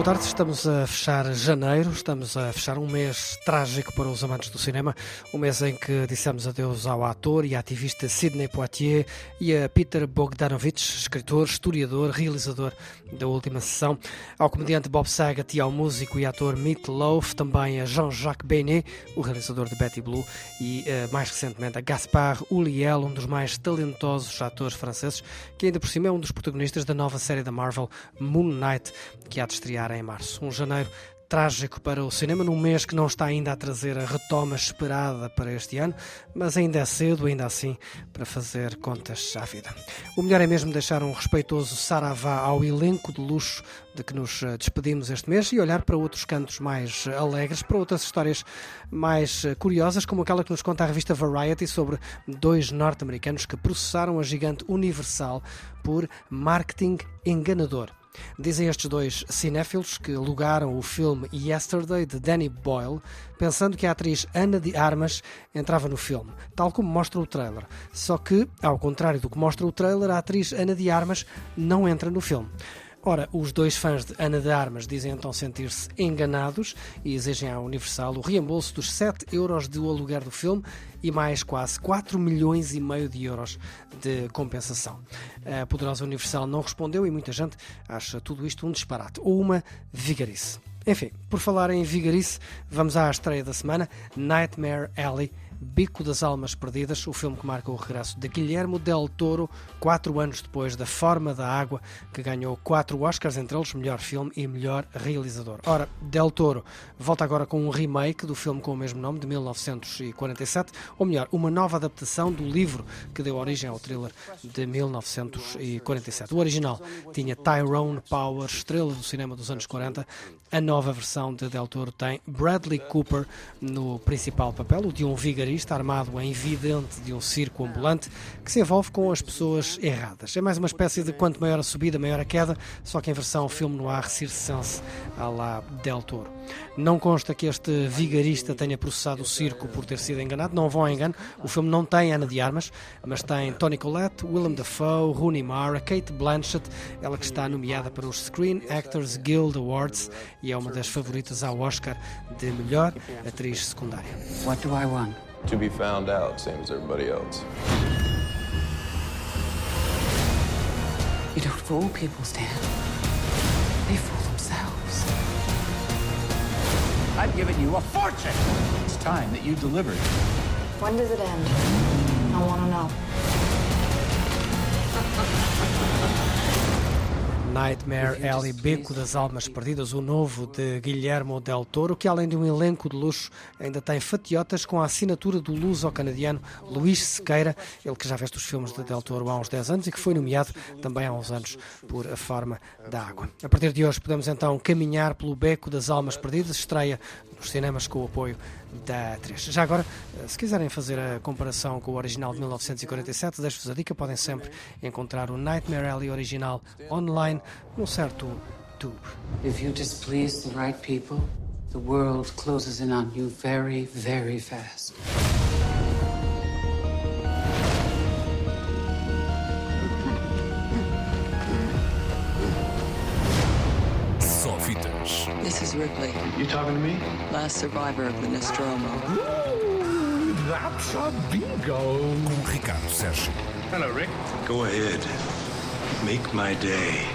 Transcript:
Boa tarde, estamos a fechar janeiro, estamos a fechar um mês trágico para os amantes do cinema, um mês em que dissemos adeus ao ator e ativista Sidney Poitier e a Peter Bogdanovich, escritor, historiador, realizador da última sessão, ao comediante Bob Saget e ao músico e ator Meat Loaf, também a Jean-Jacques Benet, o realizador de Betty Blue, e eh, mais recentemente a Gaspard Ulliel, um dos mais talentosos atores franceses, que ainda por cima é um dos protagonistas da nova série da Marvel Moon Knight, que há de estrear em março. Um janeiro trágico para o cinema, num mês que não está ainda a trazer a retoma esperada para este ano, mas ainda é cedo, ainda assim, para fazer contas à vida. O melhor é mesmo deixar um respeitoso saravá ao elenco de luxo de que nos eh, despedimos este mês e olhar para outros cantos mais eh, alegres, para outras histórias mais eh, curiosas, como aquela que nos conta a revista Variety sobre dois norte-americanos que processaram a gigante Universal por marketing enganador. Dizem estes dois cinéfilos que alugaram o filme Yesterday de Danny Boyle, pensando que a atriz Ana de Armas entrava no filme, tal como mostra o trailer. Só que, ao contrário do que mostra o trailer, a atriz Ana de Armas não entra no filme. Ora, os dois fãs de Ana de Armas dizem então sentir-se enganados e exigem à Universal o reembolso dos 7 euros do aluguer do filme e mais quase 4 milhões e meio de euros de compensação. A poderosa Universal não respondeu e muita gente acha tudo isto um disparate ou uma vigarice. Enfim, por falar em vigarice, vamos à estreia da semana, Nightmare Alley, Bico das Almas Perdidas, o filme que marca o regresso de Guilherme Del Toro, quatro anos depois da Forma da Água, que ganhou quatro Oscars, entre eles melhor filme e melhor realizador. Ora, Del Toro volta agora com um remake do filme com o mesmo nome, de 1947, ou melhor, uma nova adaptação do livro que deu origem ao thriller de 1947. O original tinha Tyrone Power, estrela do cinema dos anos 40. A nova versão de Del Toro tem Bradley Cooper no principal papel, o de um vigarista armado em vidente de um circo ambulante que se envolve com as pessoas erradas. É mais uma espécie de quanto maior a subida, maior a queda, só que em versão filme no ar circense à la Del Toro. Não consta que este vigarista tenha processado o circo por ter sido enganado, não vão a engano. O filme não tem Ana de Armas, mas tem Tony Collette, Willem Dafoe, Rooney Mara, Kate Blanchett, ela que está nomeada para os Screen Actors Guild Awards e é uma das favoritas ao Oscar de melhor atriz secundária. What do I want? To be found out, same as everybody else. You don't fool people, Stan. They fool themselves. I've given you a fortune. It's time that you delivered. When does it end? I want to know. Nightmare Alley, Beco das Almas Perdidas, o novo de Guilherme Del Toro, que além de um elenco de luxo, ainda tem fatiotas com a assinatura do luso-canadiano Luís Sequeira, ele que já veste os filmes de Del Toro há uns 10 anos e que foi nomeado também há uns anos por A Forma da Água. A partir de hoje podemos então caminhar pelo Beco das Almas Perdidas, estreia nos cinemas com o apoio da 3. Já agora, se quiserem fazer a comparação com o original de 1947, deixo-vos a dica, podem sempre encontrar o Nightmare Alley original online num certo tube. If you displease the right people, the world closes in on you very, very fast. This is Ripley, You talking to me? last survivor of the Nostromo. That's a bingo. Com Ricardo Sérgio. Hello, Rick. Go ahead. Make my day.